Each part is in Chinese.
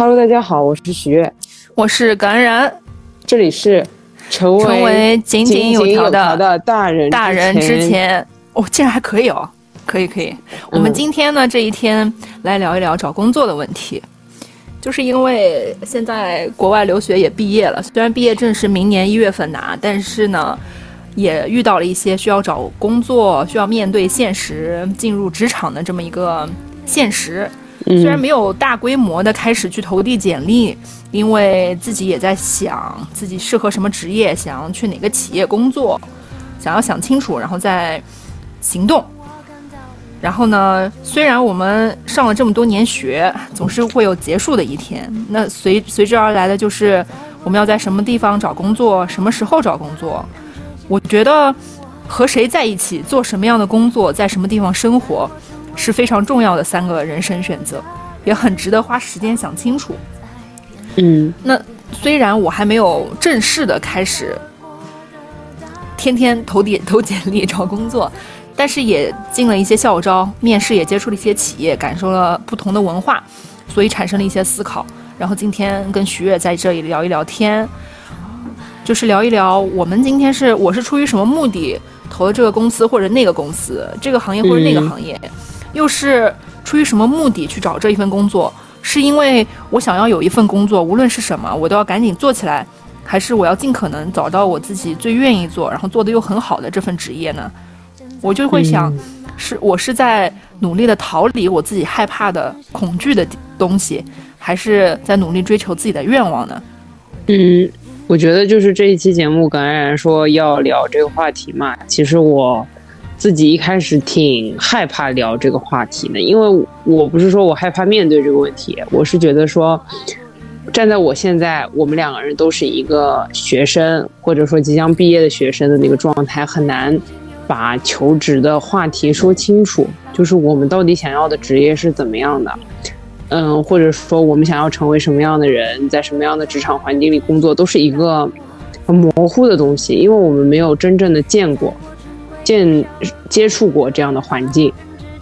Hello，大家好，我是许悦，我是感染，这里是成为成为井井有条的的大人大人之前，哦，竟然还可以哦，可以可以。我们今天呢这一天来聊一聊找工作的问题，就是因为现在国外留学也毕业了，虽然毕业证是明年一月份拿，但是呢也遇到了一些需要找工作、需要面对现实、进入职场的这么一个现实。虽然没有大规模的开始去投递简历，因为自己也在想自己适合什么职业，想要去哪个企业工作，想要想清楚，然后再行动。然后呢，虽然我们上了这么多年学，总是会有结束的一天。那随随之而来的就是我们要在什么地方找工作，什么时候找工作。我觉得和谁在一起，做什么样的工作，在什么地方生活。是非常重要的三个人生选择，也很值得花时间想清楚。嗯，那虽然我还没有正式的开始天天投点投简历找工作，但是也进了一些校招，面试也接触了一些企业，感受了不同的文化，所以产生了一些思考。然后今天跟徐悦在这里聊一聊天，就是聊一聊我们今天是我是出于什么目的投了这个公司或者那个公司，这个行业或者那个行业。又是出于什么目的去找这一份工作？是因为我想要有一份工作，无论是什么，我都要赶紧做起来，还是我要尽可能找到我自己最愿意做，然后做的又很好的这份职业呢？我就会想，是我是在努力的逃离我自己害怕的、恐惧的东西，还是在努力追求自己的愿望呢？嗯，我觉得就是这一期节目，感然说要聊这个话题嘛，其实我。自己一开始挺害怕聊这个话题的，因为我不是说我害怕面对这个问题，我是觉得说，站在我现在，我们两个人都是一个学生，或者说即将毕业的学生的那个状态，很难把求职的话题说清楚。就是我们到底想要的职业是怎么样的，嗯，或者说我们想要成为什么样的人，在什么样的职场环境里工作，都是一个很模糊的东西，因为我们没有真正的见过。见接触过这样的环境，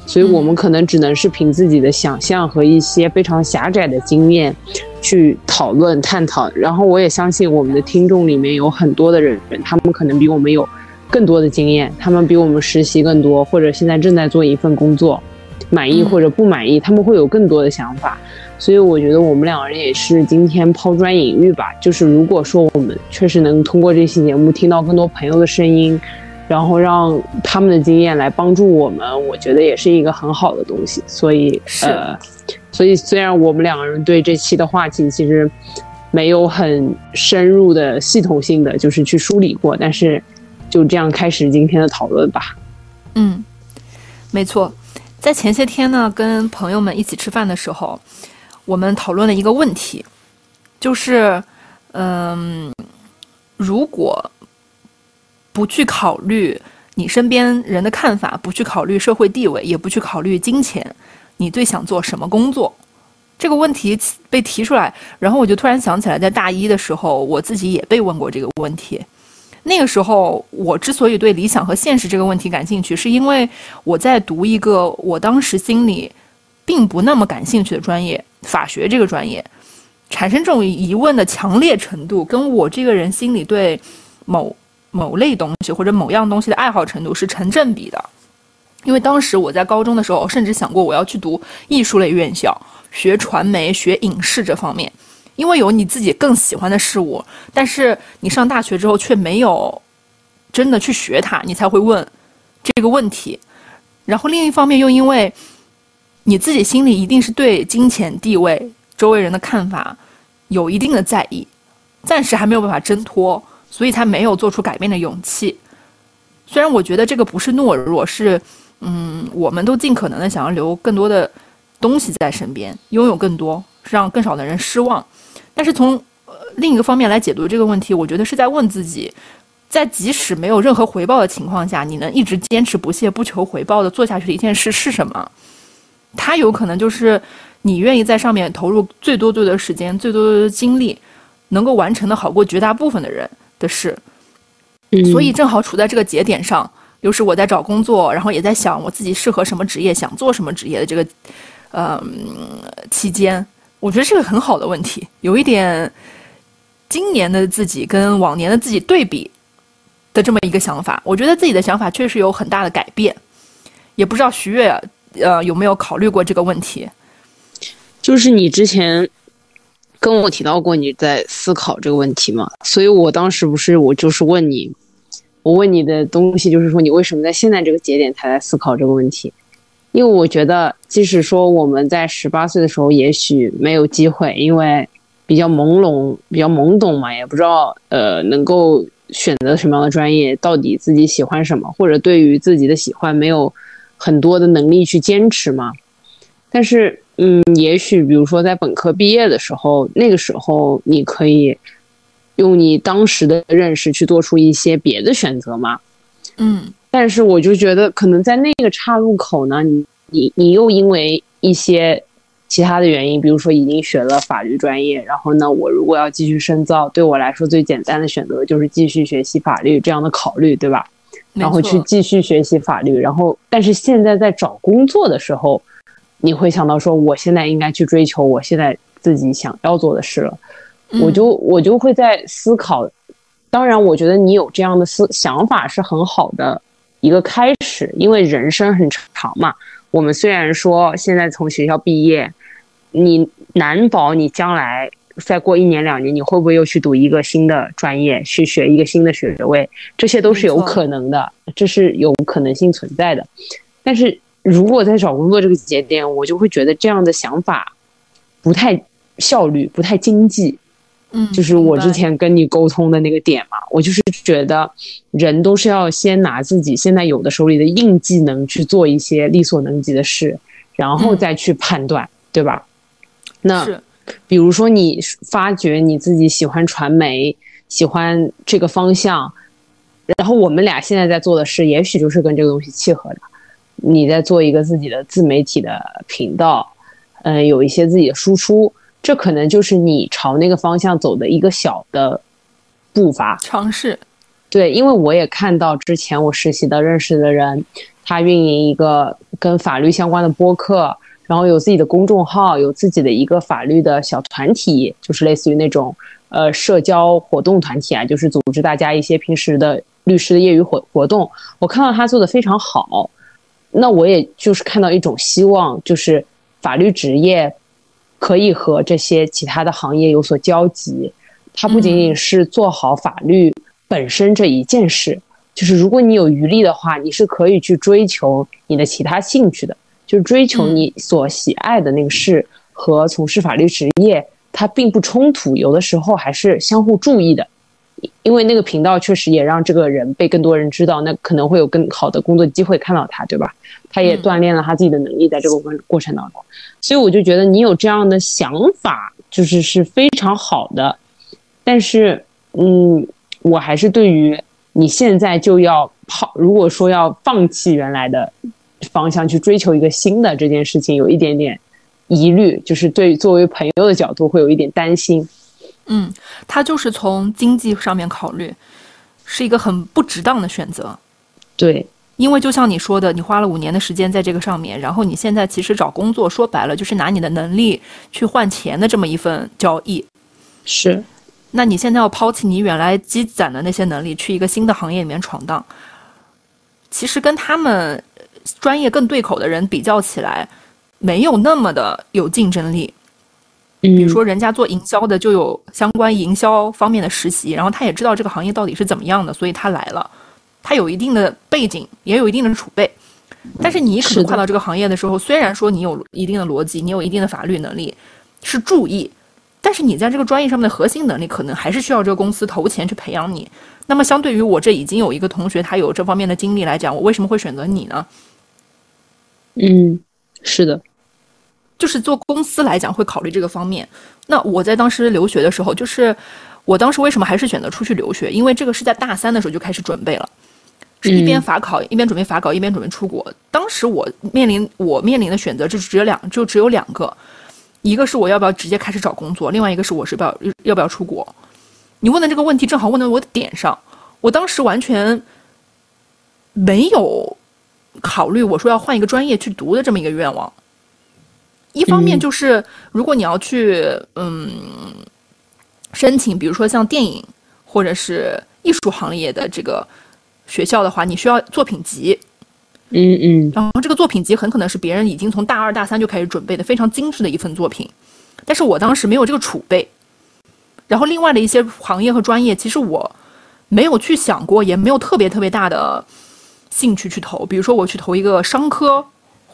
所以我们可能只能是凭自己的想象和一些非常狭窄的经验去讨论探讨。然后我也相信我们的听众里面有很多的人，他们可能比我们有更多的经验，他们比我们实习更多，或者现在正在做一份工作，满意或者不满意，他们会有更多的想法。所以我觉得我们两个人也是今天抛砖引玉吧。就是如果说我们确实能通过这期节目听到更多朋友的声音。然后让他们的经验来帮助我们，我觉得也是一个很好的东西。所以，呃，所以虽然我们两个人对这期的话题其实没有很深入的系统性的就是去梳理过，但是就这样开始今天的讨论吧。嗯，没错，在前些天呢，跟朋友们一起吃饭的时候，我们讨论了一个问题，就是，嗯，如果。不去考虑你身边人的看法，不去考虑社会地位，也不去考虑金钱，你最想做什么工作？这个问题被提出来，然后我就突然想起来，在大一的时候，我自己也被问过这个问题。那个时候，我之所以对理想和现实这个问题感兴趣，是因为我在读一个我当时心里并不那么感兴趣的专业——法学这个专业，产生这种疑问的强烈程度，跟我这个人心里对某。某类东西或者某样东西的爱好程度是成正比的，因为当时我在高中的时候，甚至想过我要去读艺术类院校，学传媒、学影视这方面，因为有你自己更喜欢的事物。但是你上大学之后却没有真的去学它，你才会问这个问题。然后另一方面又因为你自己心里一定是对金钱、地位、周围人的看法有一定的在意，暂时还没有办法挣脱。所以才没有做出改变的勇气。虽然我觉得这个不是懦弱，是，嗯，我们都尽可能的想要留更多的东西在身边，拥有更多，让更少的人失望。但是从另一个方面来解读这个问题，我觉得是在问自己，在即使没有任何回报的情况下，你能一直坚持不懈、不求回报的做下去的一件事是什么？它有可能就是你愿意在上面投入最多最多的时间、最多的精力，能够完成的好过绝大部分的人。的事，所以正好处在这个节点上，又是我在找工作，然后也在想我自己适合什么职业，想做什么职业的这个，呃，期间，我觉得是个很好的问题，有一点今年的自己跟往年的自己对比的这么一个想法。我觉得自己的想法确实有很大的改变，也不知道徐悦呃有没有考虑过这个问题。就是你之前跟我提到过你在思考这个问题嘛，所以我当时不是我就是问你，我问你的东西就是说你为什么在现在这个节点才在思考这个问题？因为我觉得，即使说我们在十八岁的时候，也许没有机会，因为比较朦胧、比较懵懂嘛，也不知道呃能够选择什么样的专业，到底自己喜欢什么，或者对于自己的喜欢没有很多的能力去坚持嘛。但是，嗯，也许比如说在本科毕业的时候，那个时候你可以用你当时的认识去做出一些别的选择嘛。嗯。但是我就觉得，可能在那个岔路口呢，你你你又因为一些其他的原因，比如说已经学了法律专业，然后呢，我如果要继续深造，对我来说最简单的选择就是继续学习法律这样的考虑，对吧？然后去继续学习法律，然后但是现在在找工作的时候，你会想到说，我现在应该去追求我现在自己想要做的事了，我就我就会在思考。当然，我觉得你有这样的思想法是很好的。一个开始，因为人生很长嘛。我们虽然说现在从学校毕业，你难保你将来再过一年两年，你会不会又去读一个新的专业，去学一个新的学位？这些都是有可能的，这是有可能性存在的。但是如果在找工作这个节点，我就会觉得这样的想法不太效率，不太经济。嗯，就是我之前跟你沟通的那个点嘛，我就是觉得人都是要先拿自己现在有的手里的硬技能去做一些力所能及的事，然后再去判断，对吧？那比如说你发觉你自己喜欢传媒，喜欢这个方向，然后我们俩现在在做的事，也许就是跟这个东西契合的。你在做一个自己的自媒体的频道，嗯，有一些自己的输出。这可能就是你朝那个方向走的一个小的步伐尝试，对，因为我也看到之前我实习的认识的人，他运营一个跟法律相关的播客，然后有自己的公众号，有自己的一个法律的小团体，就是类似于那种呃社交活动团体啊，就是组织大家一些平时的律师的业余活活动。我看到他做的非常好，那我也就是看到一种希望，就是法律职业。可以和这些其他的行业有所交集，它不仅仅是做好法律本身这一件事，就是如果你有余力的话，你是可以去追求你的其他兴趣的，就是追求你所喜爱的那个事和从事法律职业，它并不冲突，有的时候还是相互注意的。因为那个频道确实也让这个人被更多人知道，那可能会有更好的工作机会看到他，对吧？他也锻炼了他自己的能力，在这个过过程当中，所以我就觉得你有这样的想法，就是是非常好的。但是，嗯，我还是对于你现在就要抛，如果说要放弃原来的方向去追求一个新的这件事情，有一点点疑虑，就是对作为朋友的角度会有一点担心。嗯，他就是从经济上面考虑，是一个很不值当的选择。对，因为就像你说的，你花了五年的时间在这个上面，然后你现在其实找工作，说白了就是拿你的能力去换钱的这么一份交易。是，那你现在要抛弃你原来积攒的那些能力，去一个新的行业里面闯荡，其实跟他们专业更对口的人比较起来，没有那么的有竞争力。比如说，人家做营销的就有相关营销方面的实习，然后他也知道这个行业到底是怎么样的，所以他来了，他有一定的背景，也有一定的储备。但是你可能跨到这个行业的时候，虽然说你有一定的逻辑，你有一定的法律能力，是注意，但是你在这个专业上面的核心能力，可能还是需要这个公司投钱去培养你。那么，相对于我这已经有一个同学，他有这方面的经历来讲，我为什么会选择你呢？嗯，是的。就是做公司来讲会考虑这个方面。那我在当时留学的时候，就是我当时为什么还是选择出去留学？因为这个是在大三的时候就开始准备了，是一边法考一边准备法考一边准备出国。当时我面临我面临的选择就只有两，就只有两个，一个是我要不要直接开始找工作，另外一个是我是不要要不要出国。你问的这个问题正好问到我的点上，我当时完全没有考虑我说要换一个专业去读的这么一个愿望。一方面就是如果你要去嗯申请，比如说像电影或者是艺术行业的这个学校的话，你需要作品集。嗯嗯，然后这个作品集很可能是别人已经从大二大三就开始准备的非常精致的一份作品，但是我当时没有这个储备。然后另外的一些行业和专业，其实我没有去想过，也没有特别特别大的兴趣去投。比如说我去投一个商科，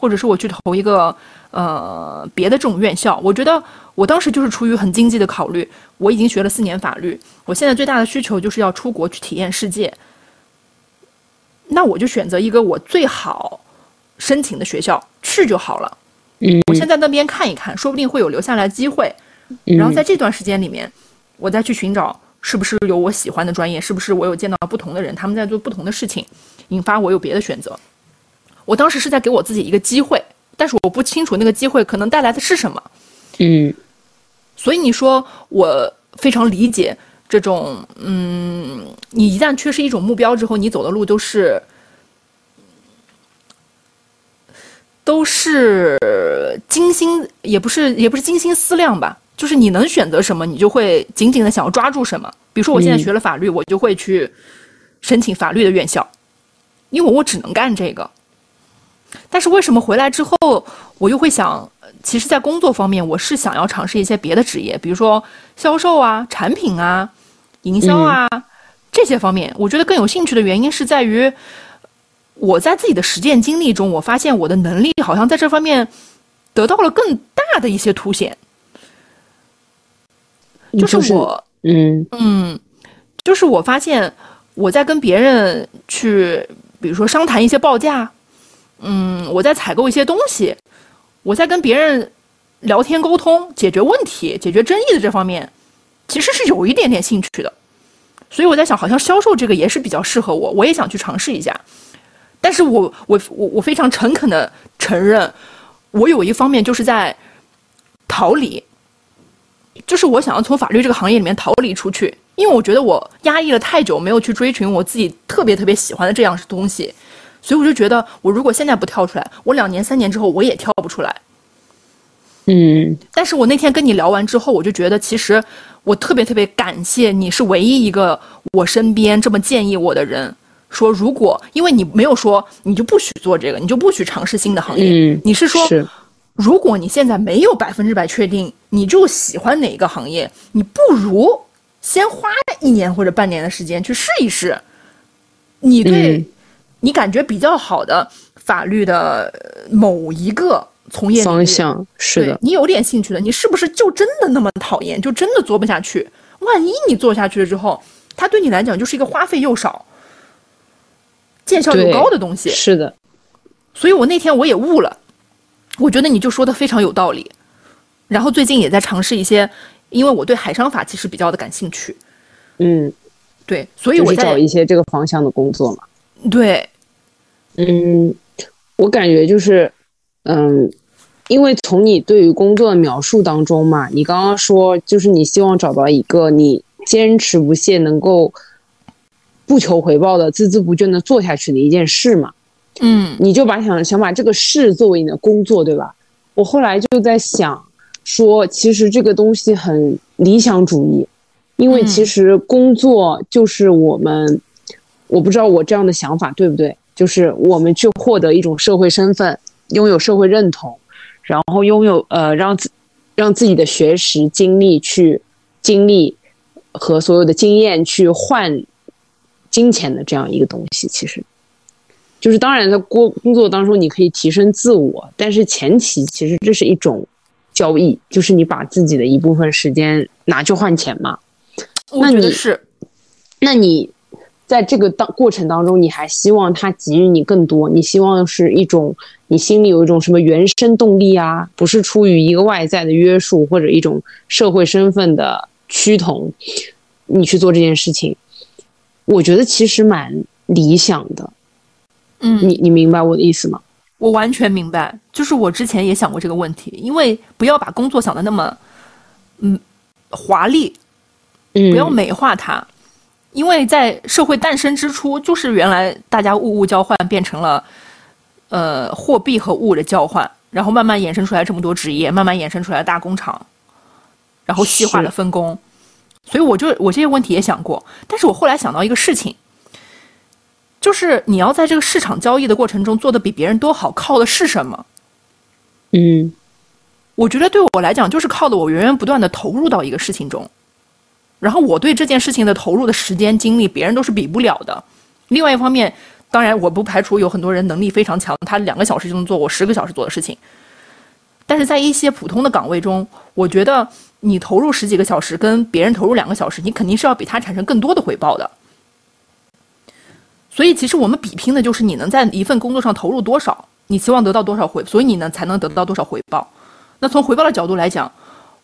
或者是我去投一个呃别的这种院校。我觉得我当时就是出于很经济的考虑，我已经学了四年法律，我现在最大的需求就是要出国去体验世界。那我就选择一个我最好申请的学校去就好了。嗯，我先在那边看一看，说不定会有留下来机会。然后在这段时间里面，我再去寻找是不是有我喜欢的专业，是不是我有见到不同的人，他们在做不同的事情，引发我有别的选择。我当时是在给我自己一个机会，但是我不清楚那个机会可能带来的是什么。嗯，所以你说我非常理解。这种，嗯，你一旦缺失一种目标之后，你走的路都是，都是精心，也不是，也不是精心思量吧。就是你能选择什么，你就会紧紧的想要抓住什么。比如说，我现在学了法律，我就会去申请法律的院校，因为我只能干这个。但是为什么回来之后，我又会想？其实，在工作方面，我是想要尝试一些别的职业，比如说销售啊、产品啊、营销啊这些方面。我觉得更有兴趣的原因是在于，我在自己的实践经历中，我发现我的能力好像在这方面得到了更大的一些凸显。就是我，嗯嗯，就是我发现我在跟别人去，比如说商谈一些报价，嗯，我在采购一些东西。我在跟别人聊天沟通、解决问题、解决争议的这方面，其实是有一点点兴趣的，所以我在想，好像销售这个也是比较适合我，我也想去尝试一下。但是我我我我非常诚恳的承认，我有一方面就是在逃离，就是我想要从法律这个行业里面逃离出去，因为我觉得我压抑了太久，没有去追寻我自己特别特别喜欢的这样东西。所以我就觉得，我如果现在不跳出来，我两年、三年之后我也跳不出来。嗯，但是我那天跟你聊完之后，我就觉得，其实我特别特别感谢你，是唯一一个我身边这么建议我的人。说如果因为你没有说你就不许做这个，你就不许尝试新的行业，你是说，如果你现在没有百分之百确定你就喜欢哪一个行业，你不如先花一年或者半年的时间去试一试。你对。你感觉比较好的法律的某一个从业方向是的，你有点兴趣的，你是不是就真的那么讨厌，就真的做不下去？万一你做下去了之后，它对你来讲就是一个花费又少、见效又高的东西。是的，所以我那天我也悟了，我觉得你就说的非常有道理。然后最近也在尝试一些，因为我对海商法其实比较的感兴趣。嗯，对，所以我在找一些这个方向的工作嘛。对。嗯，我感觉就是，嗯，因为从你对于工作的描述当中嘛，你刚刚说就是你希望找到一个你坚持不懈、能够不求回报的、孜孜不倦的做下去的一件事嘛。嗯，你就把想想把这个事作为你的工作，对吧？我后来就在想说，其实这个东西很理想主义，因为其实工作就是我们，我不知道我这样的想法对不对。就是我们去获得一种社会身份，拥有社会认同，然后拥有呃让自让自己的学识经历去经历和所有的经验去换金钱的这样一个东西，其实就是当然在工工作当中你可以提升自我，但是前提其实这是一种交易，就是你把自己的一部分时间拿去换钱嘛。我觉得是，那你。在这个当过程当中，你还希望他给予你更多？你希望是一种你心里有一种什么原生动力啊？不是出于一个外在的约束或者一种社会身份的趋同，你去做这件事情，我觉得其实蛮理想的。嗯，你你明白我的意思吗？我完全明白，就是我之前也想过这个问题，因为不要把工作想的那么嗯华丽，嗯，不要美化它。因为在社会诞生之初，就是原来大家物物交换变成了，呃，货币和物的交换，然后慢慢衍生出来这么多职业，慢慢衍生出来大工厂，然后细化的分工。所以我就我这些问题也想过，但是我后来想到一个事情，就是你要在这个市场交易的过程中做的比别人都好，靠的是什么？嗯，我觉得对我来讲，就是靠的我源源不断的投入到一个事情中，然后我对这件事情的投入的时间精力，别人都是比不了的。另外一方面，当然我不排除有很多人能力非常强，他两个小时就能做我十个小时做的事情，但是在一些普通的岗位中，我觉得。你投入十几个小时，跟别人投入两个小时，你肯定是要比他产生更多的回报的。所以，其实我们比拼的就是你能在一份工作上投入多少，你希望得到多少回，所以你呢才能得到多少回报。那从回报的角度来讲，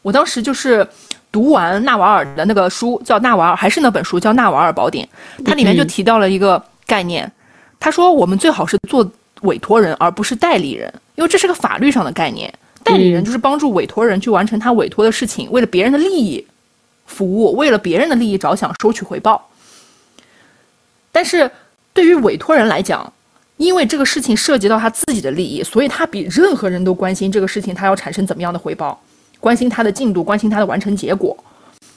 我当时就是读完纳瓦尔的那个书，叫《纳瓦尔》，还是那本书叫《纳瓦尔宝典》，它里面就提到了一个概念，他说我们最好是做委托人，而不是代理人，因为这是个法律上的概念。代理人就是帮助委托人去完成他委托的事情，为了别人的利益服务，为了别人的利益着想，收取回报。但是对于委托人来讲，因为这个事情涉及到他自己的利益，所以他比任何人都关心这个事情他要产生怎么样的回报，关心他的进度，关心他的完成结果。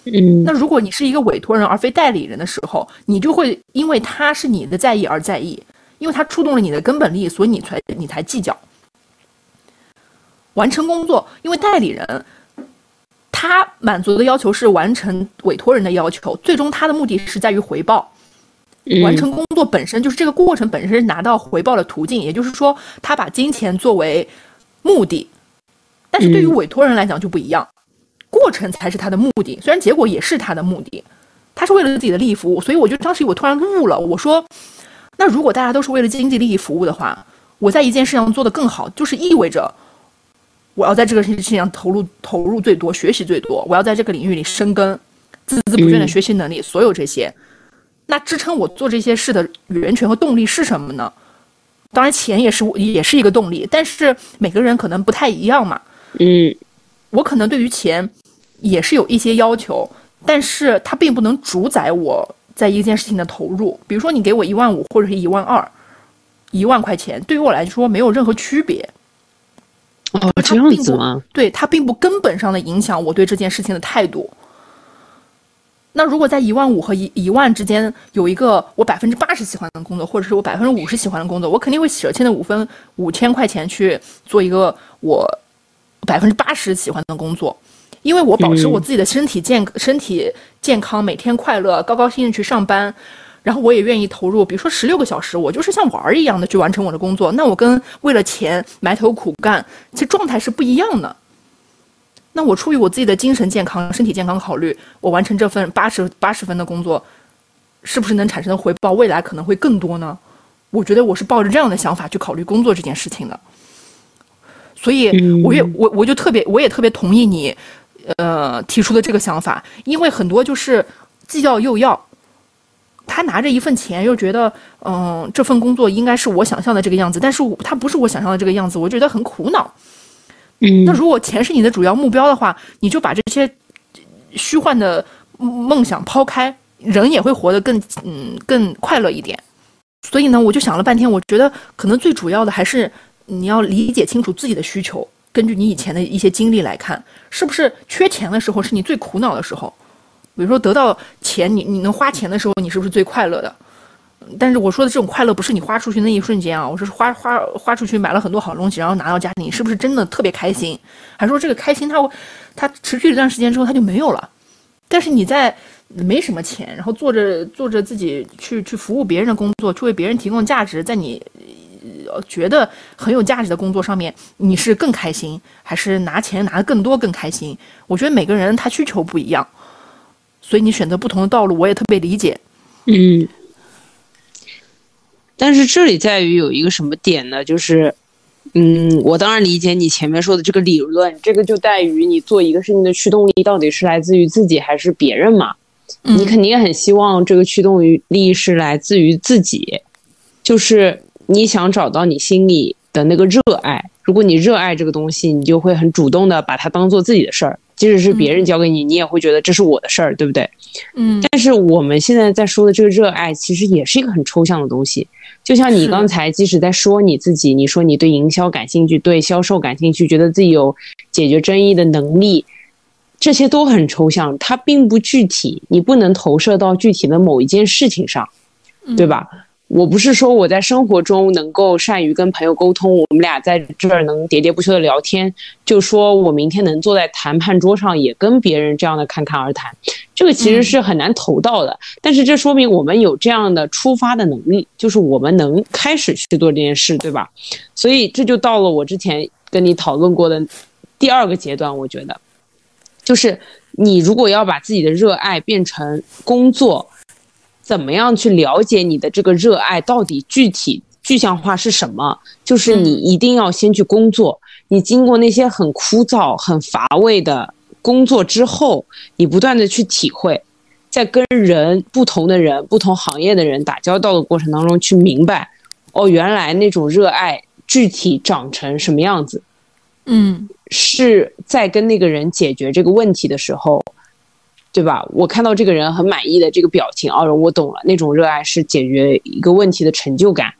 嗯，那如果你是一个委托人而非代理人的时候，你就会因为他是你的在意而在意，因为他触动了你的根本利益，所以你才你才计较。完成工作，因为代理人他满足的要求是完成委托人的要求，最终他的目的是在于回报。完成工作本身就是这个过程本身是拿到回报的途径，也就是说，他把金钱作为目的。但是对于委托人来讲就不一样，过程才是他的目的，虽然结果也是他的目的，他是为了自己的利益服务。所以我就当时我突然悟了，我说，那如果大家都是为了经济利益服务的话，我在一件事上做得更好，就是意味着。我要在这个事情上投入投入最多，学习最多。我要在这个领域里深耕，孜孜不倦的学习能力，所有这些，那支撑我做这些事的源泉和动力是什么呢？当然，钱也是也是一个动力，但是每个人可能不太一样嘛。嗯，我可能对于钱也是有一些要求，但是它并不能主宰我在一件事情的投入。比如说，你给我一万五或者是一万二，一万块钱，对于我来说没有任何区别。哦，这样子吗？对它并不根本上的影响我对这件事情的态度。那如果在一万五和一一万之间有一个我百分之八十喜欢的工作，或者是我百分之五十喜欢的工作，我肯定会舍弃那五分五千块钱去做一个我百分之八十喜欢的工作，因为我保持我自己的身体健身体健康，每天快乐高高兴兴去上班。然后我也愿意投入，比如说十六个小时，我就是像玩儿一样的去完成我的工作。那我跟为了钱埋头苦干，其实状态是不一样的。那我出于我自己的精神健康、身体健康考虑，我完成这份八十八十分的工作，是不是能产生的回报未来可能会更多呢？我觉得我是抱着这样的想法去考虑工作这件事情的。所以我也我我就特别我也特别同意你，呃提出的这个想法，因为很多就是既要又要。他拿着一份钱，又觉得，嗯，这份工作应该是我想象的这个样子，但是他不是我想象的这个样子，我觉得很苦恼。嗯，那如果钱是你的主要目标的话，你就把这些虚幻的梦想抛开，人也会活得更，嗯，更快乐一点。所以呢，我就想了半天，我觉得可能最主要的还是你要理解清楚自己的需求，根据你以前的一些经历来看，是不是缺钱的时候是你最苦恼的时候。比如说得到钱，你你能花钱的时候，你是不是最快乐的？但是我说的这种快乐，不是你花出去那一瞬间啊，我是花花花出去买了很多好东西，然后拿到家里，你是不是真的特别开心？还说这个开心，它它持续一段时间之后，它就没有了。但是你在没什么钱，然后做着做着自己去去服务别人的工作，去为别人提供价值，在你觉得很有价值的工作上面，你是更开心，还是拿钱拿的更多更开心？我觉得每个人他需求不一样。所以你选择不同的道路，我也特别理解。嗯，但是这里在于有一个什么点呢？就是，嗯，我当然理解你前面说的这个理论，这个就在于你做一个事情的驱动力到底是来自于自己还是别人嘛？你肯定很希望这个驱动力是来自于自己，就是你想找到你心里的那个热爱。如果你热爱这个东西，你就会很主动的把它当做自己的事儿。即使是别人交给你，你也会觉得这是我的事儿，对不对？嗯。但是我们现在在说的这个热爱，其实也是一个很抽象的东西。就像你刚才即使在说你自己，你说你对营销感兴趣，对销售感兴趣，觉得自己有解决争议的能力，这些都很抽象，它并不具体，你不能投射到具体的某一件事情上，对吧？我不是说我在生活中能够善于跟朋友沟通，我们俩在这儿能喋喋不休的聊天，就说我明天能坐在谈判桌上也跟别人这样的侃侃而谈，这个其实是很难投到的。但是这说明我们有这样的出发的能力，就是我们能开始去做这件事，对吧？所以这就到了我之前跟你讨论过的第二个阶段，我觉得，就是你如果要把自己的热爱变成工作。怎么样去了解你的这个热爱到底具体具象化是什么？就是你一定要先去工作，你经过那些很枯燥、很乏味的工作之后，你不断的去体会，在跟人不同的人、不同行业的人打交道的过程当中，去明白，哦，原来那种热爱具体长成什么样子，嗯，是在跟那个人解决这个问题的时候。对吧？我看到这个人很满意的这个表情，哦，我懂了，那种热爱是解决一个问题的成就感，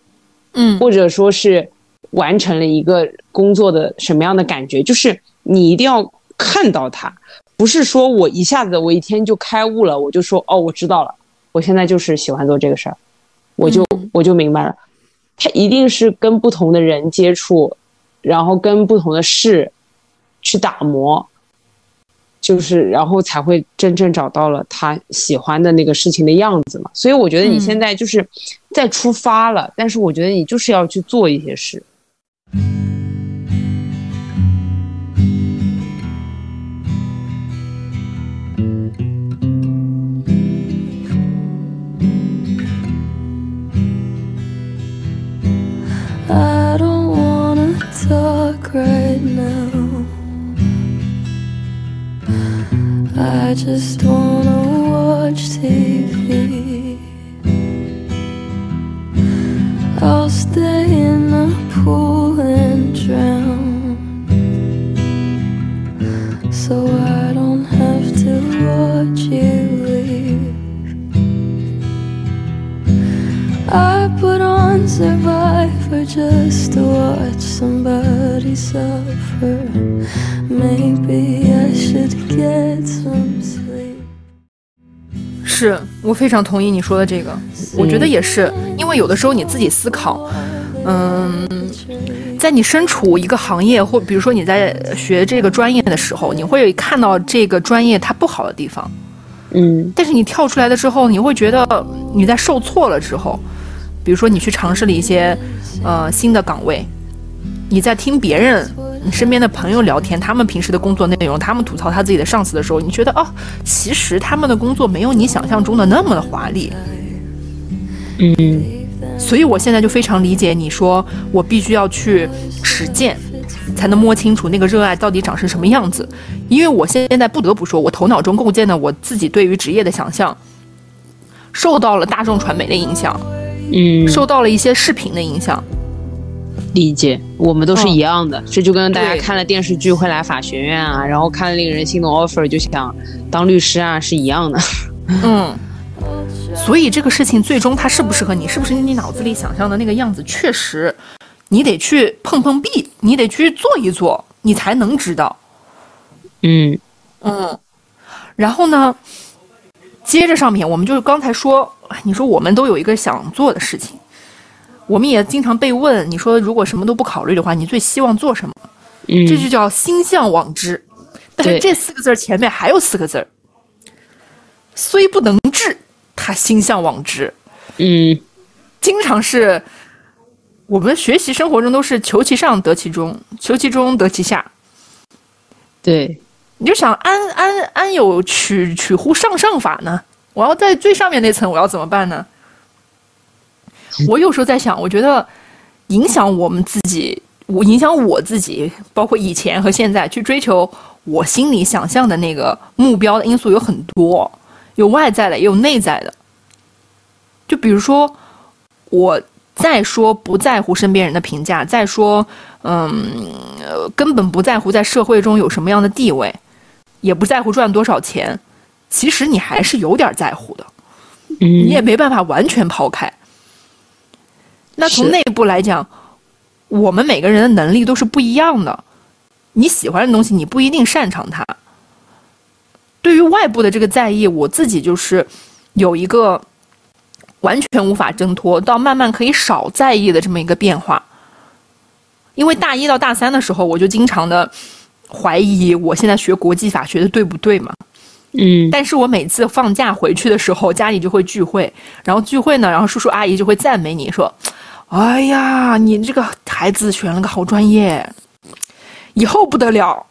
嗯，或者说是完成了一个工作的什么样的感觉？就是你一定要看到它，不是说我一下子我一天就开悟了，我就说哦，我知道了，我现在就是喜欢做这个事儿，我就我就明白了，他一定是跟不同的人接触，然后跟不同的事去打磨。就是，然后才会真正找到了他喜欢的那个事情的样子嘛。所以我觉得你现在就是在出发了，但是我觉得你就是要去做一些事。I just wanna watch TV. I'll stay in the pool and drown. So I don't have to watch you I put on Survivor just to watch somebody suffer. Maybe I should get some sleep. 是我非常同意你说的这个，我觉得也是，因为有的时候你自己思考，嗯，在你身处一个行业，或比如说你在学这个专业的时候，你会看到这个专业它不好的地方，嗯，但是你跳出来的之后，你会觉得你在受挫了之后。比如说，你去尝试了一些，呃，新的岗位，你在听别人、你身边的朋友聊天，他们平时的工作内容，他们吐槽他自己的上司的时候，你觉得哦，其实他们的工作没有你想象中的那么的华丽。嗯，所以我现在就非常理解你说，我必须要去实践，才能摸清楚那个热爱到底长成什么样子。因为我现在不得不说，我头脑中构建的我自己对于职业的想象，受到了大众传媒的影响。嗯，受到了一些视频的影响，理解，我们都是一样的，这就跟大家看了电视剧会来法学院啊，然后看了令人心动 offer 就想当律师啊，是一样的。嗯，所以这个事情最终它适不适合你，是不是你脑子里想象的那个样子？确实，你得去碰碰壁，你得去做一做，你才能知道。嗯。嗯，然后呢，接着上面我们就是刚才说。你说我们都有一个想做的事情，我们也经常被问。你说如果什么都不考虑的话，你最希望做什么？嗯，这就叫心向往之。但是这四个字前面还有四个字儿，虽不能至，他心向往之。嗯，经常是我们学习生活中都是求其上得其中，求其中得其下。对，你就想安安安有取取乎上上法呢？我要在最上面那层，我要怎么办呢？我有时候在想，我觉得影响我们自己，我影响我自己，包括以前和现在去追求我心里想象的那个目标的因素有很多，有外在的，也有内在的。就比如说，我再说不在乎身边人的评价，再说，嗯，根本不在乎在社会中有什么样的地位，也不在乎赚多少钱。其实你还是有点在乎的，你也没办法完全抛开。那从内部来讲，我们每个人的能力都是不一样的。你喜欢的东西，你不一定擅长它。对于外部的这个在意，我自己就是有一个完全无法挣脱，到慢慢可以少在意的这么一个变化。因为大一到大三的时候，我就经常的怀疑我现在学国际法学的对不对嘛。嗯，但是我每次放假回去的时候，家里就会聚会，然后聚会呢，然后叔叔阿姨就会赞美你说：“哎呀，你这个孩子选了个好专业。”以后不得了，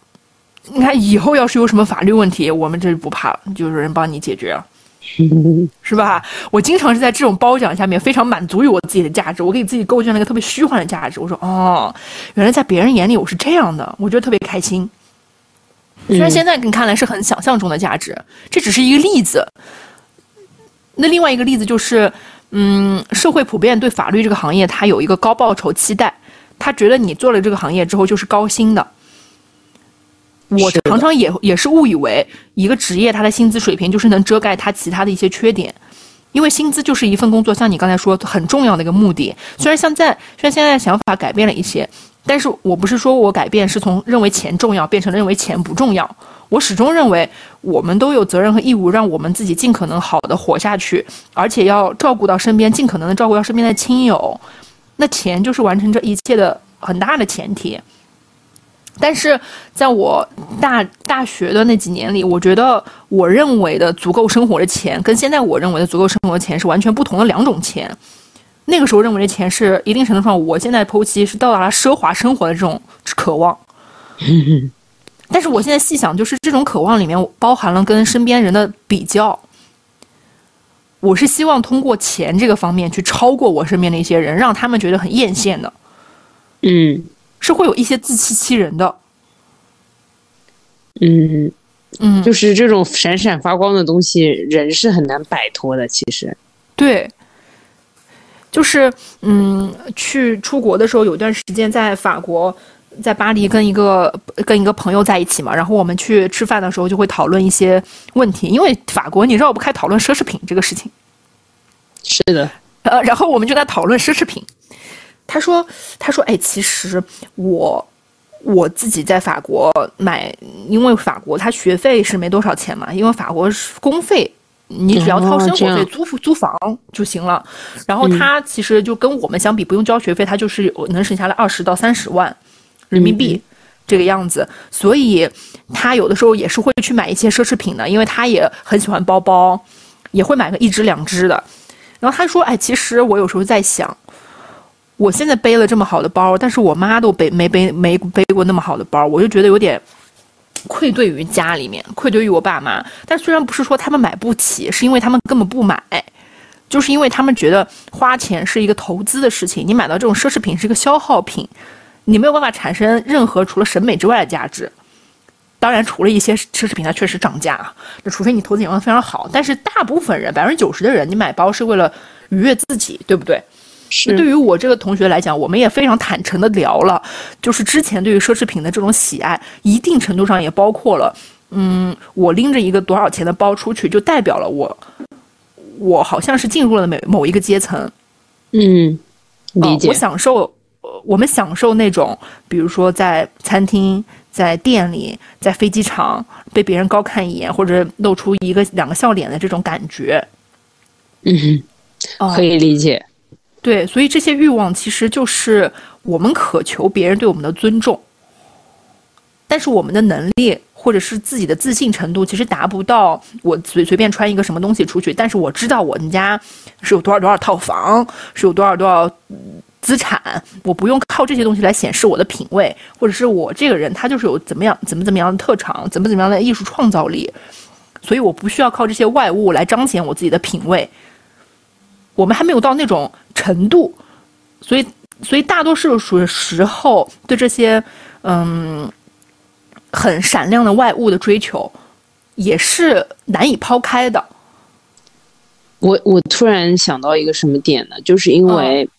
你看以后要是有什么法律问题，我们这不怕了，就有人帮你解决，是吧？我经常是在这种褒奖下面非常满足于我自己的价值，我给自己构建了一个特别虚幻的价值。我说哦，原来在别人眼里我是这样的，我觉得特别开心。虽然现在你看来是很想象中的价值，这只是一个例子。那另外一个例子就是，嗯，社会普遍对法律这个行业它有一个高报酬期待。他觉得你做了这个行业之后就是高薪的。我常常也也是误以为一个职业它的薪资水平就是能遮盖它其他的一些缺点，因为薪资就是一份工作，像你刚才说很重要的一个目的。虽然现在虽然现在想法改变了一些，但是我不是说我改变是从认为钱重要变成了认为钱不重要。我始终认为我们都有责任和义务让我们自己尽可能好的活下去，而且要照顾到身边，尽可能的照顾到身边的亲友。那钱就是完成这一切的很大的前提，但是在我大大学的那几年里，我觉得我认为的足够生活的钱，跟现在我认为的足够生活的钱是完全不同的两种钱。那个时候认为的钱是一定程度上，我现在剖析是到达了奢华生活的这种渴望。但是我现在细想，就是这种渴望里面包含了跟身边人的比较。我是希望通过钱这个方面去超过我身边的一些人，让他们觉得很艳羡的。嗯，是会有一些自欺欺人的。嗯嗯，就是这种闪闪发光的东西，人是很难摆脱的。其实，对，就是嗯，去出国的时候，有段时间在法国，在巴黎跟一个跟一个朋友在一起嘛，然后我们去吃饭的时候就会讨论一些问题，因为法国你绕不开讨论奢侈品这个事情。是的，呃，然后我们就在讨论奢侈品。他说：“他说，哎，其实我我自己在法国买，因为法国它学费是没多少钱嘛，因为法国是公费你只要掏生活费租租房就行了。然后他其实就跟我们相比，不用交学费，他就是能省下来二十到三十万人民币这个样子。所以他有的时候也是会去买一些奢侈品的，因为他也很喜欢包包，也会买个一只两只的。”然后他说：“哎，其实我有时候在想，我现在背了这么好的包，但是我妈都背没背没背过那么好的包，我就觉得有点愧对于家里面，愧对于我爸妈。但虽然不是说他们买不起，是因为他们根本不买，就是因为他们觉得花钱是一个投资的事情，你买到这种奢侈品是一个消耗品，你没有办法产生任何除了审美之外的价值。”当然，除了一些奢侈品，它确实涨价。那除非你投资眼光非常好，但是大部分人，百分之九十的人，你买包是为了愉悦自己，对不对？是。对于我这个同学来讲，我们也非常坦诚的聊了，就是之前对于奢侈品的这种喜爱，一定程度上也包括了，嗯，我拎着一个多少钱的包出去，就代表了我，我好像是进入了某某一个阶层。嗯，理解。我享受，我们享受那种，比如说在餐厅。在店里，在飞机场被别人高看一眼，或者露出一个两个笑脸的这种感觉，嗯，可以理解。对，所以这些欲望其实就是我们渴求别人对我们的尊重，但是我们的能力或者是自己的自信程度，其实达不到我随随便穿一个什么东西出去。但是我知道我们家是有多少多少套房，是有多少多少。资产，我不用靠这些东西来显示我的品味，或者是我这个人他就是有怎么样怎么怎么样的特长，怎么怎么样的艺术创造力，所以我不需要靠这些外物来彰显我自己的品味。我们还没有到那种程度，所以所以大多数时候对这些嗯很闪亮的外物的追求也是难以抛开的。我我突然想到一个什么点呢？就是因为。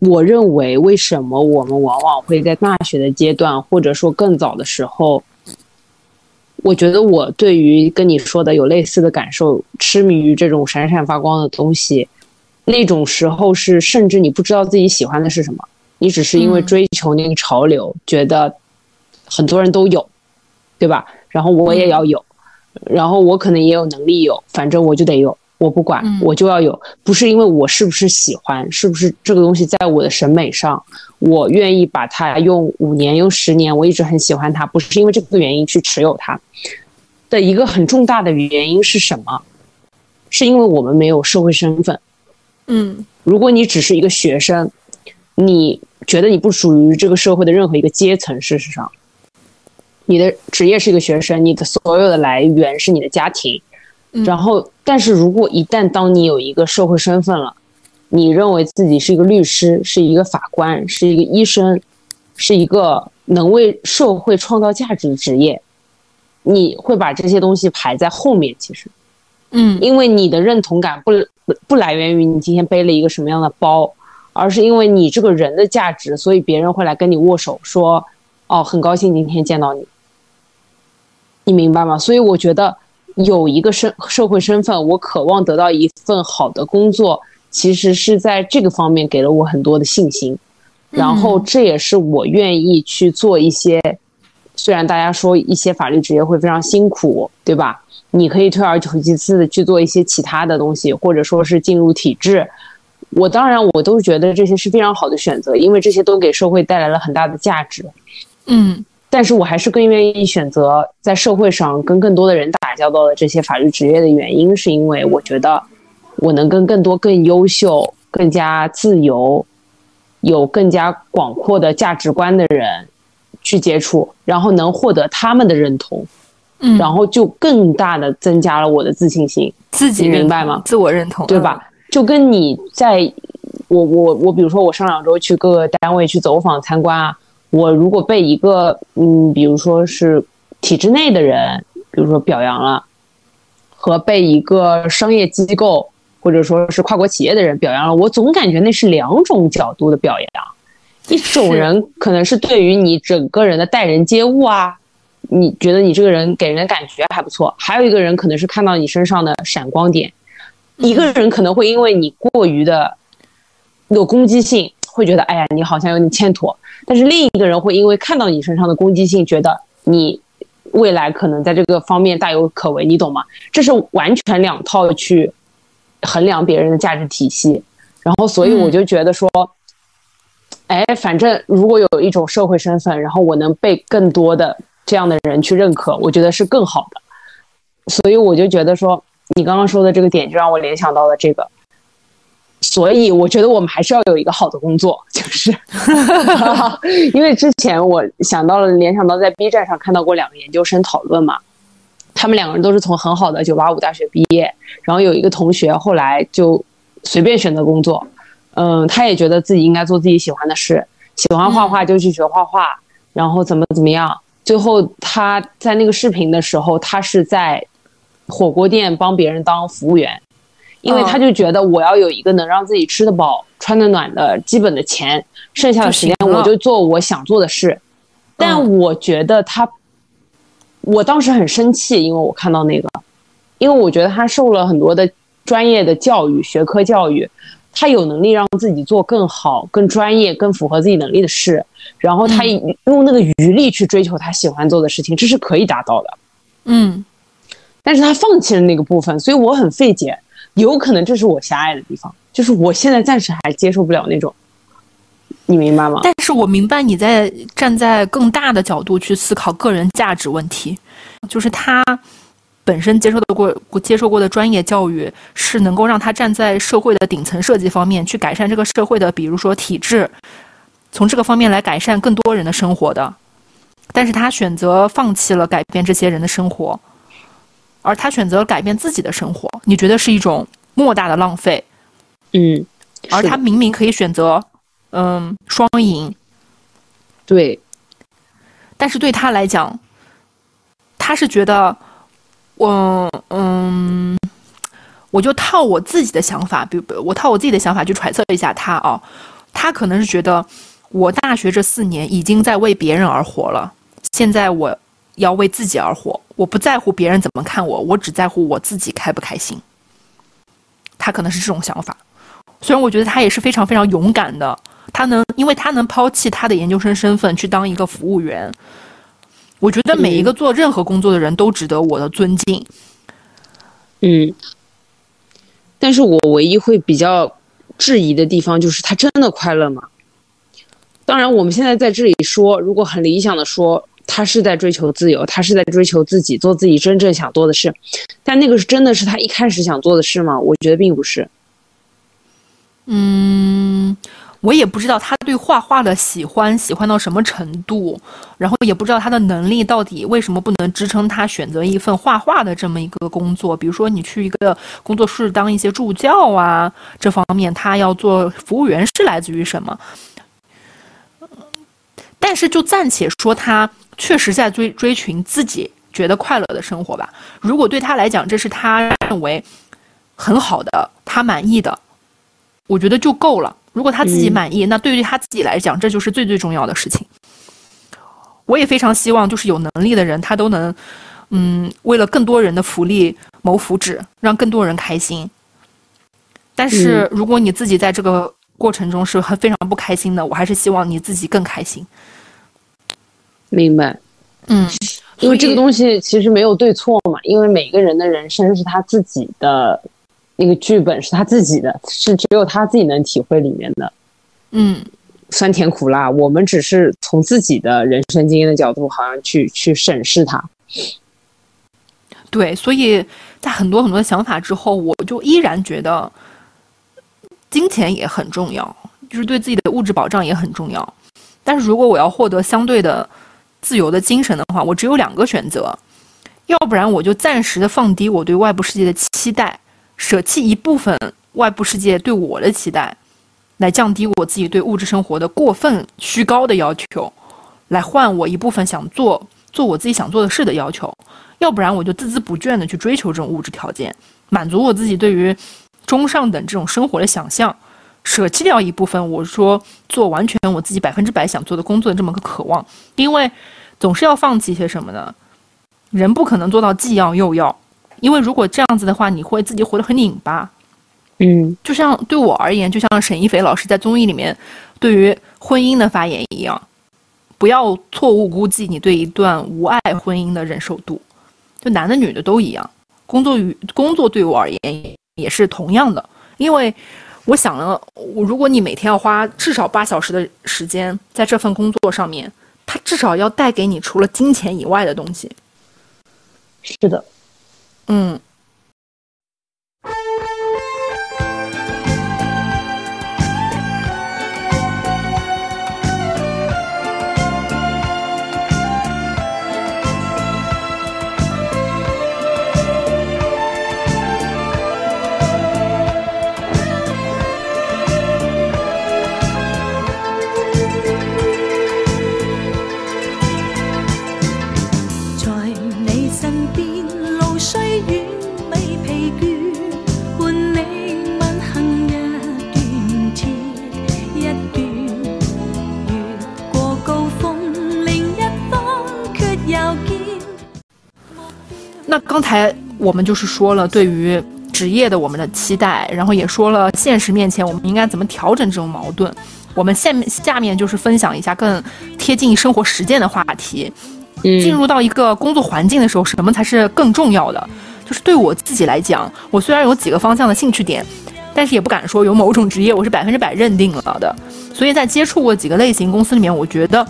我认为，为什么我们往往会在大学的阶段，或者说更早的时候，我觉得我对于跟你说的有类似的感受，痴迷于这种闪闪发光的东西，那种时候是甚至你不知道自己喜欢的是什么，你只是因为追求那个潮流，觉得很多人都有，对吧？然后我也要有，然后我可能也有能力有，反正我就得有，我不管，我就要有，不是因为我是不是喜欢，是不是这个东西在我的审美上，我愿意把它用五年、用十年，我一直很喜欢它，不是因为这个原因去持有它。的一个很重大的原因是什么？是因为我们没有社会身份。嗯，如果你只是一个学生，你觉得你不属于这个社会的任何一个阶层。事实上，你的职业是一个学生，你的所有的来源是你的家庭。然后，但是如果一旦当你有一个社会身份了，你认为自己是一个律师，是一个法官，是一个医生，是一个能为社会创造价值的职业。你会把这些东西排在后面，其实，嗯，因为你的认同感不不来源于你今天背了一个什么样的包，而是因为你这个人的价值，所以别人会来跟你握手，说，哦，很高兴今天见到你，你明白吗？所以我觉得有一个身社会身份，我渴望得到一份好的工作，其实是在这个方面给了我很多的信心，然后这也是我愿意去做一些。虽然大家说一些法律职业会非常辛苦，对吧？你可以退而求其次的去做一些其他的东西，或者说是进入体制。我当然我都觉得这些是非常好的选择，因为这些都给社会带来了很大的价值。嗯，但是我还是更愿意选择在社会上跟更多的人打交道的这些法律职业的原因，是因为我觉得我能跟更多更优秀、更加自由、有更加广阔的价值观的人。去接触，然后能获得他们的认同，嗯，然后就更大的增加了我的自信心，自己明白吗？自我认同，对吧？就跟你在，我我我，比如说我上两周去各个单位去走访参观啊，我如果被一个嗯，比如说是体制内的人，比如说表扬了，和被一个商业机构或者说是跨国企业的人表扬了，我总感觉那是两种角度的表扬。一种人可能是对于你整个人的待人接物啊，你觉得你这个人给人的感觉还不错；还有一个人可能是看到你身上的闪光点。一个人可能会因为你过于的有攻击性，会觉得哎呀你好像有点欠妥；但是另一个人会因为看到你身上的攻击性，觉得你未来可能在这个方面大有可为，你懂吗？这是完全两套去衡量别人的价值体系。然后，所以我就觉得说。哎，反正如果有一种社会身份，然后我能被更多的这样的人去认可，我觉得是更好的。所以我就觉得说，你刚刚说的这个点就让我联想到了这个。所以我觉得我们还是要有一个好的工作，就是，因为之前我想到了联想到在 B 站上看到过两个研究生讨论嘛，他们两个人都是从很好的985大学毕业，然后有一个同学后来就随便选择工作。嗯，他也觉得自己应该做自己喜欢的事，喜欢画画就去学画画，然后怎么怎么样。最后他在那个视频的时候，他是在火锅店帮别人当服务员，因为他就觉得我要有一个能让自己吃得饱、穿得暖的基本的钱，剩下的时间我就做我想做的事。但我觉得他，我当时很生气，因为我看到那个，因为我觉得他受了很多的专业的教育、学科教育。他有能力让自己做更好、更专业、更符合自己能力的事，然后他用那个余力去追求他喜欢做的事情，这是可以达到的。嗯，但是他放弃了那个部分，所以我很费解。有可能这是我狭隘的地方，就是我现在暂时还接受不了那种，你明白吗？但是我明白你在站在更大的角度去思考个人价值问题，就是他。本身接受的过接受过的专业教育是能够让他站在社会的顶层设计方面去改善这个社会的，比如说体制，从这个方面来改善更多人的生活的。但是他选择放弃了改变这些人的生活，而他选择改变自己的生活，你觉得是一种莫大的浪费？嗯，而他明明可以选择，嗯，双赢。对，但是对他来讲，他是觉得。我嗯，我就套我自己的想法，比如我套我自己的想法去揣测一下他啊，他可能是觉得我大学这四年已经在为别人而活了，现在我要为自己而活，我不在乎别人怎么看我，我只在乎我自己开不开心。他可能是这种想法，虽然我觉得他也是非常非常勇敢的，他能，因为他能抛弃他的研究生身份去当一个服务员。我觉得每一个做任何工作的人都值得我的尊敬。嗯，但是我唯一会比较质疑的地方就是他真的快乐吗？当然，我们现在在这里说，如果很理想的说，他是在追求自由，他是在追求自己，做自己真正想做的事，但那个是真的是他一开始想做的事吗？我觉得并不是。嗯。我也不知道他对画画的喜欢喜欢到什么程度，然后也不知道他的能力到底为什么不能支撑他选择一份画画的这么一个工作。比如说，你去一个工作室当一些助教啊，这方面他要做服务员是来自于什么？但是就暂且说他确实在追追寻自己觉得快乐的生活吧。如果对他来讲这是他认为很好的，他满意的，我觉得就够了。如果他自己满意，那对于他自己来讲，这就是最最重要的事情。我也非常希望，就是有能力的人，他都能，嗯，为了更多人的福利谋福祉，让更多人开心。但是，如果你自己在这个过程中是很非常不开心的，我还是希望你自己更开心。明白。嗯，因为这个东西其实没有对错嘛，因为每个人的人生是他自己的。那个剧本是他自己的，是只有他自己能体会里面的，嗯，酸甜苦辣。我们只是从自己的人生经验的角度，好像去去审视它。对，所以在很多很多想法之后，我就依然觉得金钱也很重要，就是对自己的物质保障也很重要。但是如果我要获得相对的自由的精神的话，我只有两个选择，要不然我就暂时的放低我对外部世界的期待。舍弃一部分外部世界对我的期待，来降低我自己对物质生活的过分虚高的要求，来换我一部分想做做我自己想做的事的要求。要不然我就孜孜不倦地去追求这种物质条件，满足我自己对于中上等这种生活的想象，舍弃掉一部分我说做完全我自己百分之百想做的工作的这么个渴望。因为总是要放弃一些什么呢？人不可能做到既要又要。因为如果这样子的话，你会自己活得很拧巴，嗯，就像对我而言，就像沈一菲老师在综艺里面对于婚姻的发言一样，不要错误估计你对一段无爱婚姻的忍受度，就男的女的都一样，工作与工作对我而言也是同样的，因为我想了，我如果你每天要花至少八小时的时间在这份工作上面，它至少要带给你除了金钱以外的东西，是的。嗯。那刚才我们就是说了对于职业的我们的期待，然后也说了现实面前我们应该怎么调整这种矛盾。我们下面下面就是分享一下更贴近生活实践的话题。进入到一个工作环境的时候，什么才是更重要的？就是对我自己来讲，我虽然有几个方向的兴趣点，但是也不敢说有某种职业我是百分之百认定了的。所以在接触过几个类型公司里面，我觉得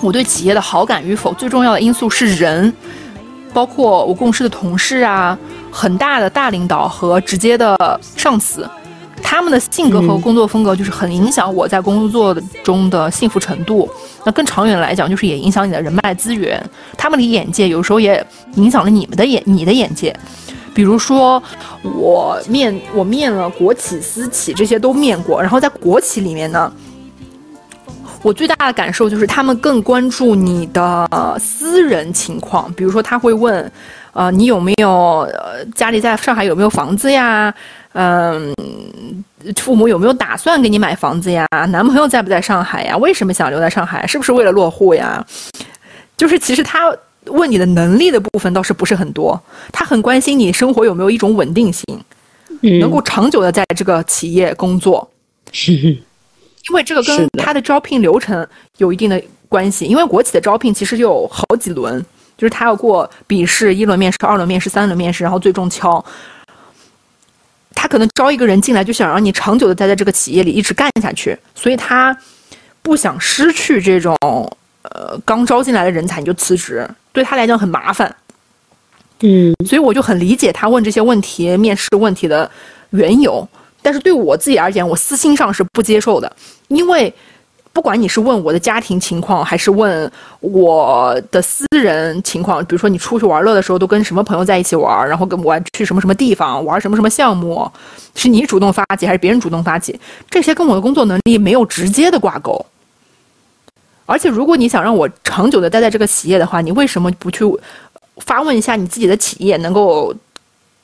我对企业的好感与否，最重要的因素是人。包括我共事的同事啊，很大的大领导和直接的上司，他们的性格和工作风格就是很影响我在工作中的幸福程度。那更长远来讲，就是也影响你的人脉资源，他们的眼界有时候也影响了你们的眼你的眼界。比如说，我面我面了国企、私企这些都面过，然后在国企里面呢。我最大的感受就是，他们更关注你的私人情况，比如说他会问，呃，你有没有呃家里在上海有没有房子呀？嗯，父母有没有打算给你买房子呀？男朋友在不在上海呀？为什么想留在上海？是不是为了落户呀？就是其实他问你的能力的部分倒是不是很多，他很关心你生活有没有一种稳定性。能够长久的在这个企业工作。因为这个跟他的招聘流程有一定的关系，因为国企的招聘其实有好几轮，就是他要过笔试、一轮面试、二轮面试、三轮面试，然后最终敲。他可能招一个人进来，就想让你长久的待在这个企业里一直干下去，所以他不想失去这种呃刚招进来的人才，你就辞职，对他来讲很麻烦。嗯，所以我就很理解他问这些问题、面试问题的缘由。但是对我自己而言，我私心上是不接受的，因为不管你是问我的家庭情况，还是问我的私人情况，比如说你出去玩乐的时候都跟什么朋友在一起玩，然后跟我去什么什么地方玩什么什么项目，是你主动发起还是别人主动发起，这些跟我的工作能力没有直接的挂钩。而且如果你想让我长久的待在这个企业的话，你为什么不去发问一下你自己的企业能够？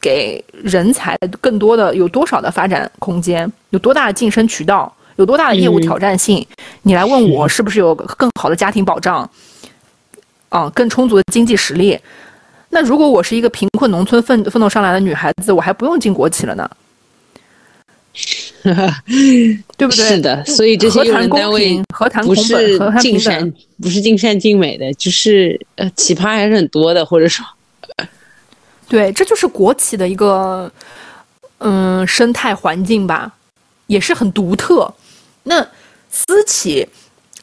给人才更多的有多少的发展空间，有多大的晋升渠道，有多大的业务挑战性？你来问我是不是有更好的家庭保障？啊，更充足的经济实力？那如果我是一个贫困农村奋奋斗上来的女孩子，我还不用进国企了呢？对不对？是的，所以这些用人单位何谈不是尽善不是尽善尽美的，就是呃奇葩还是很多的，或者说。对，这就是国企的一个嗯生态环境吧，也是很独特。那私企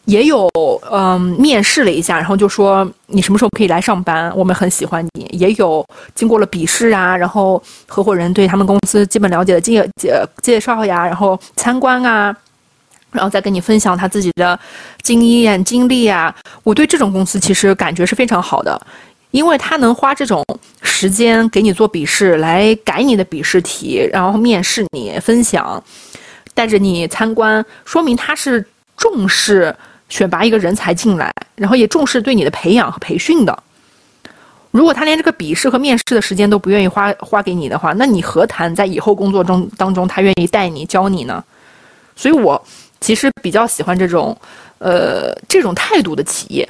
也有嗯面试了一下，然后就说你什么时候可以来上班？我们很喜欢你。也有经过了笔试啊，然后合伙人对他们公司基本了解的介介介绍呀，然后参观啊，然后再跟你分享他自己的经验经历啊。我对这种公司其实感觉是非常好的。因为他能花这种时间给你做笔试，来改你的笔试题，然后面试你，分享，带着你参观，说明他是重视选拔一个人才进来，然后也重视对你的培养和培训的。如果他连这个笔试和面试的时间都不愿意花花给你的话，那你何谈在以后工作中当中他愿意带你教你呢？所以我其实比较喜欢这种，呃，这种态度的企业。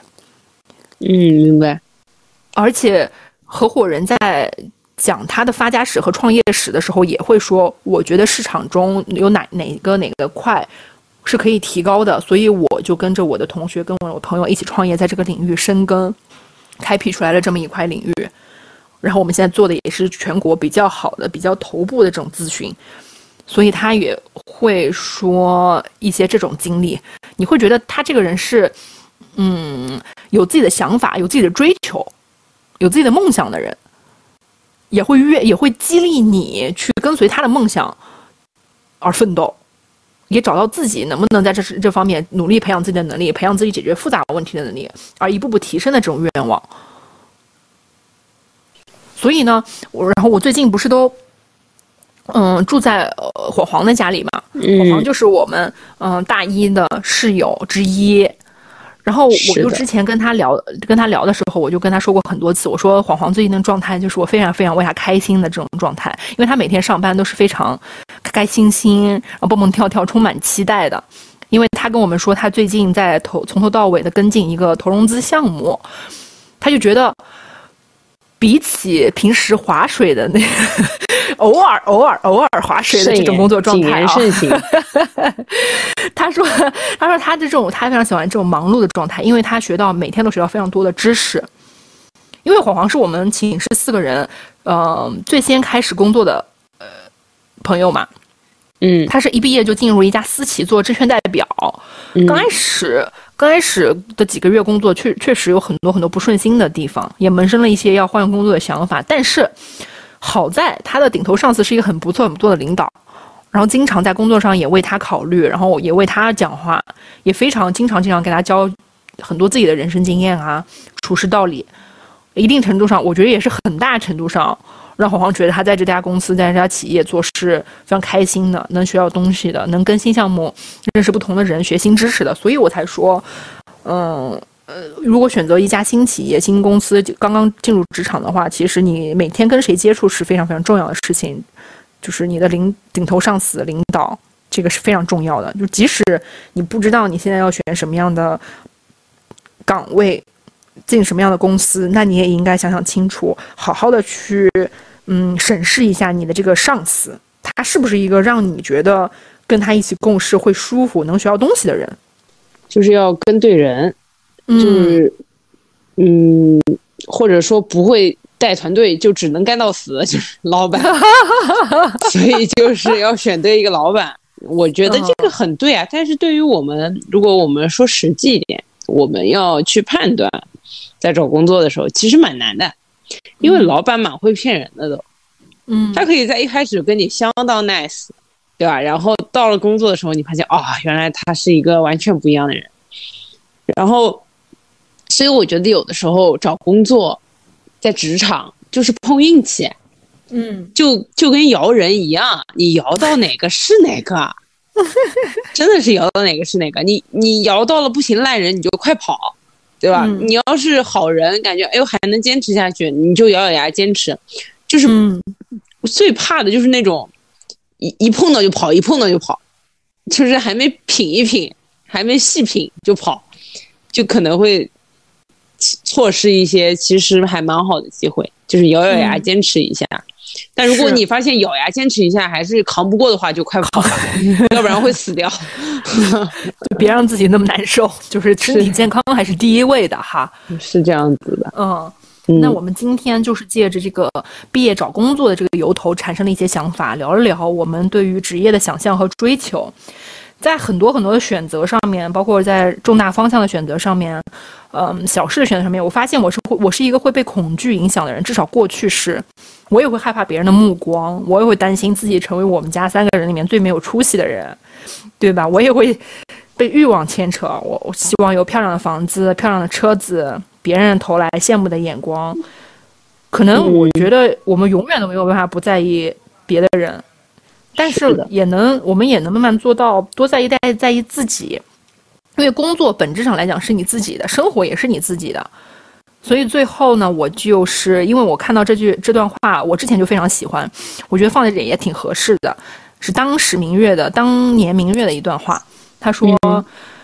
嗯，明白。而且，合伙人在讲他的发家史和创业史的时候，也会说：“我觉得市场中有哪哪个哪个块是可以提高的，所以我就跟着我的同学，跟我朋友一起创业，在这个领域深耕，开辟出来了这么一块领域。然后我们现在做的也是全国比较好的、比较头部的这种咨询，所以他也会说一些这种经历。你会觉得他这个人是，嗯，有自己的想法，有自己的追求。”有自己的梦想的人，也会越也会激励你去跟随他的梦想而奋斗，也找到自己能不能在这这方面努力培养自己的能力，培养自己解决复杂问题的能力，而一步步提升的这种愿望。所以呢，我然后我最近不是都嗯住在火黄的家里嘛，火黄就是我们嗯大一的室友之一。然后我就之前跟他聊，跟他聊的时候，我就跟他说过很多次，我说黄黄最近的状态就是我非常非常为他开心的这种状态，因为他每天上班都是非常开开心心，然后蹦蹦跳跳，充满期待的。因为他跟我们说，他最近在投从头到尾的跟进一个投融资项目，他就觉得比起平时划水的那。偶尔偶尔偶尔划水的这种工作状态啊，他说他说他的这种他非常喜欢这种忙碌的状态，因为他学到每天都学到非常多的知识。因为黄黄是我们寝室四个人，呃，最先开始工作的呃朋友嘛，嗯，他是一毕业就进入一家私企做证券代表，刚开始刚开始的几个月工作确确实有很多很多不顺心的地方，也萌生了一些要换工作的想法，但是。好在他的顶头上司是一个很不错很不错的领导，然后经常在工作上也为他考虑，然后也为他讲话，也非常经常经常给他教很多自己的人生经验啊、处事道理。一定程度上，我觉得也是很大程度上让黄黄觉得他在这家公司、在这家企业做事非常开心的，能学到东西的，能跟新项目认识不同的人、学新知识的。所以我才说，嗯。呃，如果选择一家新企业、新公司，刚刚进入职场的话，其实你每天跟谁接触是非常非常重要的事情，就是你的领顶头上司、领导，这个是非常重要的。就即使你不知道你现在要选什么样的岗位，进什么样的公司，那你也应该想想清楚，好好的去嗯审视一下你的这个上司。他是不是一个让你觉得跟他一起共事会舒服、能学到东西的人？就是要跟对人，就是嗯，或者说不会带团队，就只能干到死，就是老板。所以就是要选对一个老板，我觉得这个很对啊。但是对于我们，如果我们说实际一点，我们要去判断，在找工作的时候，其实蛮难的，因为老板蛮会骗人的都。嗯，他可以在一开始跟你相当 nice，对吧？然后到了工作的时候，你发现啊，原来他是一个完全不一样的人。然后，所以我觉得有的时候找工作，在职场就是碰运气，嗯，就就跟摇人一样，你摇到哪个是哪个，真的是摇到哪个是哪个。你你摇到了不行烂人，你就快跑，对吧？你要是好人，感觉哎呦还能坚持下去，你就咬咬牙坚持。就是最怕的就是那种一一碰到就跑，一碰到就跑，就是还没品一品，还没细品就跑，就可能会错失一些其实还蛮好的机会。就是咬咬牙坚持一下，但如果你发现咬牙坚持一下还是扛不过的话，就快跑吧，要不然会死掉。别让自己那么难受，就是身体健康还是第一位的哈。是这样子的，嗯。那我们今天就是借着这个毕业找工作的这个由头，产生了一些想法，聊了聊我们对于职业的想象和追求。在很多很多的选择上面，包括在重大方向的选择上面，嗯，小事的选择上面，我发现我是会，我是一个会被恐惧影响的人。至少过去是，我也会害怕别人的目光，我也会担心自己成为我们家三个人里面最没有出息的人，对吧？我也会被欲望牵扯，我我希望有漂亮的房子、漂亮的车子。别人投来羡慕的眼光，可能我觉得我们永远都没有办法不在意别的人，但是也能，我们也能慢慢做到多在意、在在意自己。因为工作本质上来讲是你自己的，生活也是你自己的。所以最后呢，我就是因为我看到这句这段话，我之前就非常喜欢，我觉得放在这里也挺合适的，是当时明月的当年明月的一段话，他说。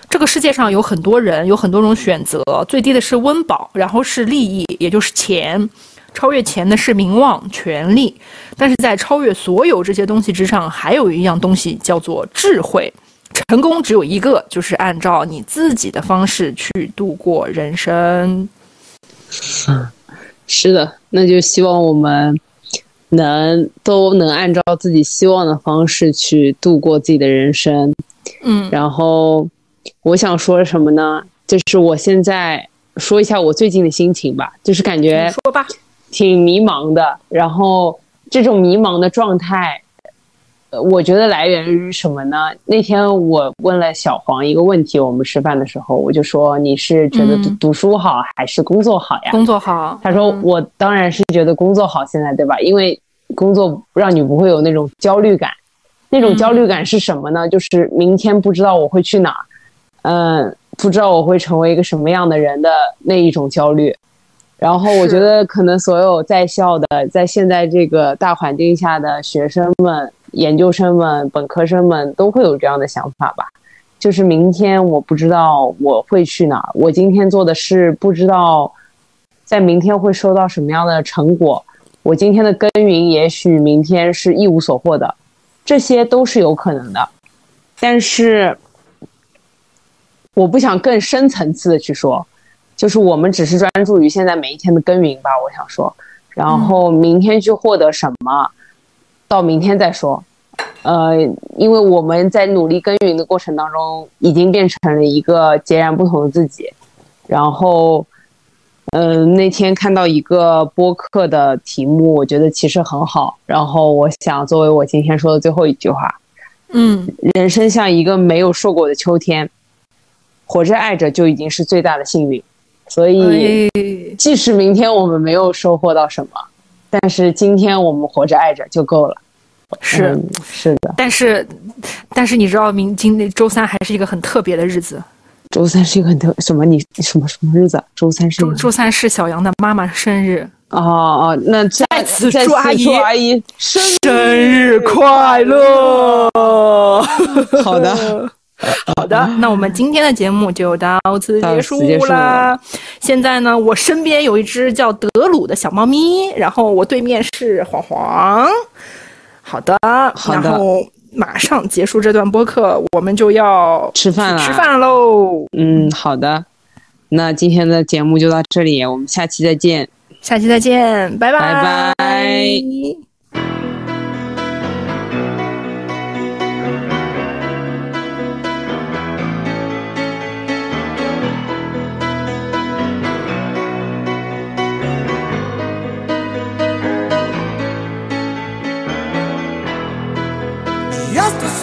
这个世界上有很多人，有很多种选择。最低的是温饱，然后是利益，也就是钱。超越钱的是名望、权力。但是在超越所有这些东西之上，还有一样东西叫做智慧。成功只有一个，就是按照你自己的方式去度过人生。嗯，是的，那就希望我们能都能按照自己希望的方式去度过自己的人生。嗯，然后。我想说什么呢？就是我现在说一下我最近的心情吧，就是感觉说吧，挺迷茫的。然后这种迷茫的状态，呃，我觉得来源于什么呢？那天我问了小黄一个问题，我们吃饭的时候，我就说你是觉得读书好还是工作好呀？工作好。他说我当然是觉得工作好，现在对吧？因为工作让你不会有那种焦虑感。那种焦虑感是什么呢？就是明天不知道我会去哪儿。嗯，不知道我会成为一个什么样的人的那一种焦虑，然后我觉得可能所有在校的，在现在这个大环境下的学生们、研究生们、本科生们都会有这样的想法吧，就是明天我不知道我会去哪儿，我今天做的事不知道在明天会收到什么样的成果，我今天的耕耘也许明天是一无所获的，这些都是有可能的，但是。我不想更深层次的去说，就是我们只是专注于现在每一天的耕耘吧。我想说，然后明天去获得什么，到明天再说。呃，因为我们在努力耕耘的过程当中，已经变成了一个截然不同的自己。然后，嗯，那天看到一个播客的题目，我觉得其实很好。然后我想作为我今天说的最后一句话，嗯，人生像一个没有硕果的秋天。活着爱着就已经是最大的幸运，所以即使明天我们没有收获到什么，但是今天我们活着爱着就够了。是是的，但是但是你知道，明今周三还是一个很特别的日子。周三是一个很特什么？你什么什么日子？周三是周周三是小杨的妈妈生日。哦哦，那在此祝阿姨阿姨生生日快乐。好的。好的，那我们今天的节目就到此结束啦。现在呢，我身边有一只叫德鲁的小猫咪，然后我对面是黄黄。好的，好的然后马上结束这段播客，我们就要吃饭了，吃饭喽。嗯，好的，那今天的节目就到这里，我们下期再见。下期再见，拜拜拜拜。